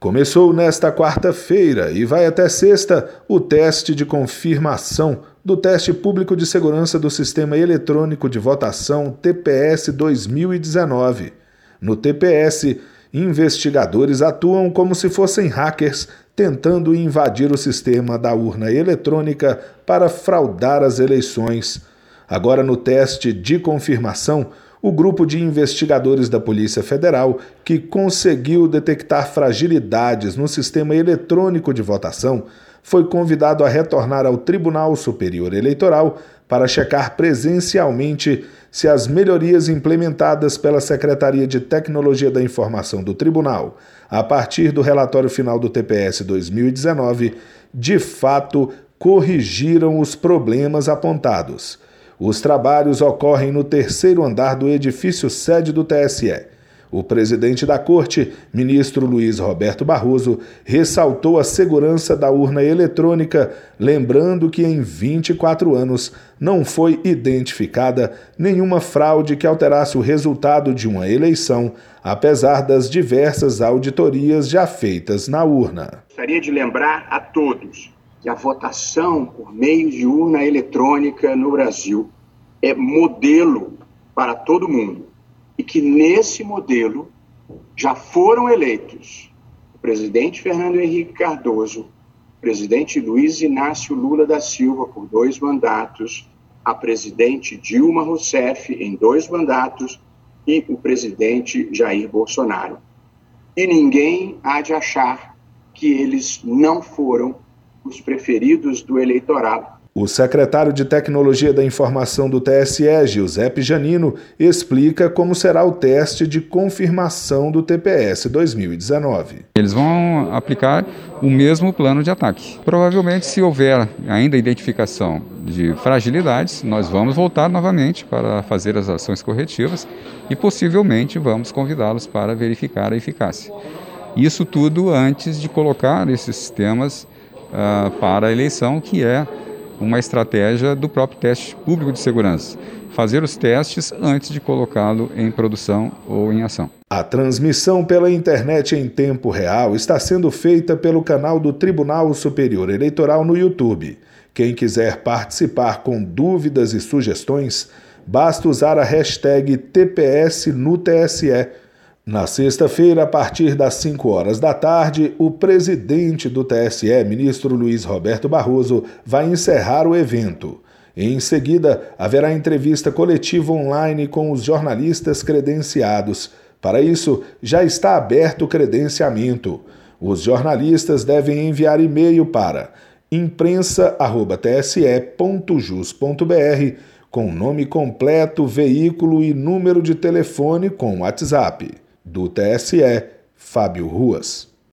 Começou nesta quarta-feira e vai até sexta o teste de confirmação do Teste Público de Segurança do Sistema Eletrônico de Votação TPS 2019. No TPS, investigadores atuam como se fossem hackers tentando invadir o sistema da urna eletrônica para fraudar as eleições. Agora, no teste de confirmação, o grupo de investigadores da Polícia Federal, que conseguiu detectar fragilidades no sistema eletrônico de votação, foi convidado a retornar ao Tribunal Superior Eleitoral para checar presencialmente se as melhorias implementadas pela Secretaria de Tecnologia da Informação do Tribunal, a partir do relatório final do TPS 2019, de fato corrigiram os problemas apontados. Os trabalhos ocorrem no terceiro andar do edifício sede do TSE. O presidente da Corte, ministro Luiz Roberto Barroso, ressaltou a segurança da urna eletrônica, lembrando que em 24 anos não foi identificada nenhuma fraude que alterasse o resultado de uma eleição, apesar das diversas auditorias já feitas na urna. Gostaria de lembrar a todos que a votação por meio de urna eletrônica no Brasil é modelo para todo mundo e que nesse modelo já foram eleitos o presidente Fernando Henrique Cardoso, o presidente Luiz Inácio Lula da Silva por dois mandatos, a presidente Dilma Rousseff em dois mandatos e o presidente Jair Bolsonaro. E ninguém há de achar que eles não foram os preferidos do eleitorado. O secretário de Tecnologia da Informação do TSE, Giuseppe Janino, explica como será o teste de confirmação do TPS 2019. Eles vão aplicar o mesmo plano de ataque. Provavelmente, se houver ainda identificação de fragilidades, nós vamos voltar novamente para fazer as ações corretivas e possivelmente vamos convidá-los para verificar a eficácia. Isso tudo antes de colocar esses sistemas uh, para a eleição, que é uma estratégia do próprio teste público de segurança. Fazer os testes antes de colocá-lo em produção ou em ação. A transmissão pela internet em tempo real está sendo feita pelo canal do Tribunal Superior Eleitoral no YouTube. Quem quiser participar com dúvidas e sugestões, basta usar a hashtag TPS no TSE na sexta-feira, a partir das 5 horas da tarde, o presidente do TSE, ministro Luiz Roberto Barroso, vai encerrar o evento. Em seguida, haverá entrevista coletiva online com os jornalistas credenciados. Para isso, já está aberto o credenciamento. Os jornalistas devem enviar e-mail para imprensa.tse.jus.br com nome completo, veículo e número de telefone com WhatsApp. Do TSE, Fábio Ruas.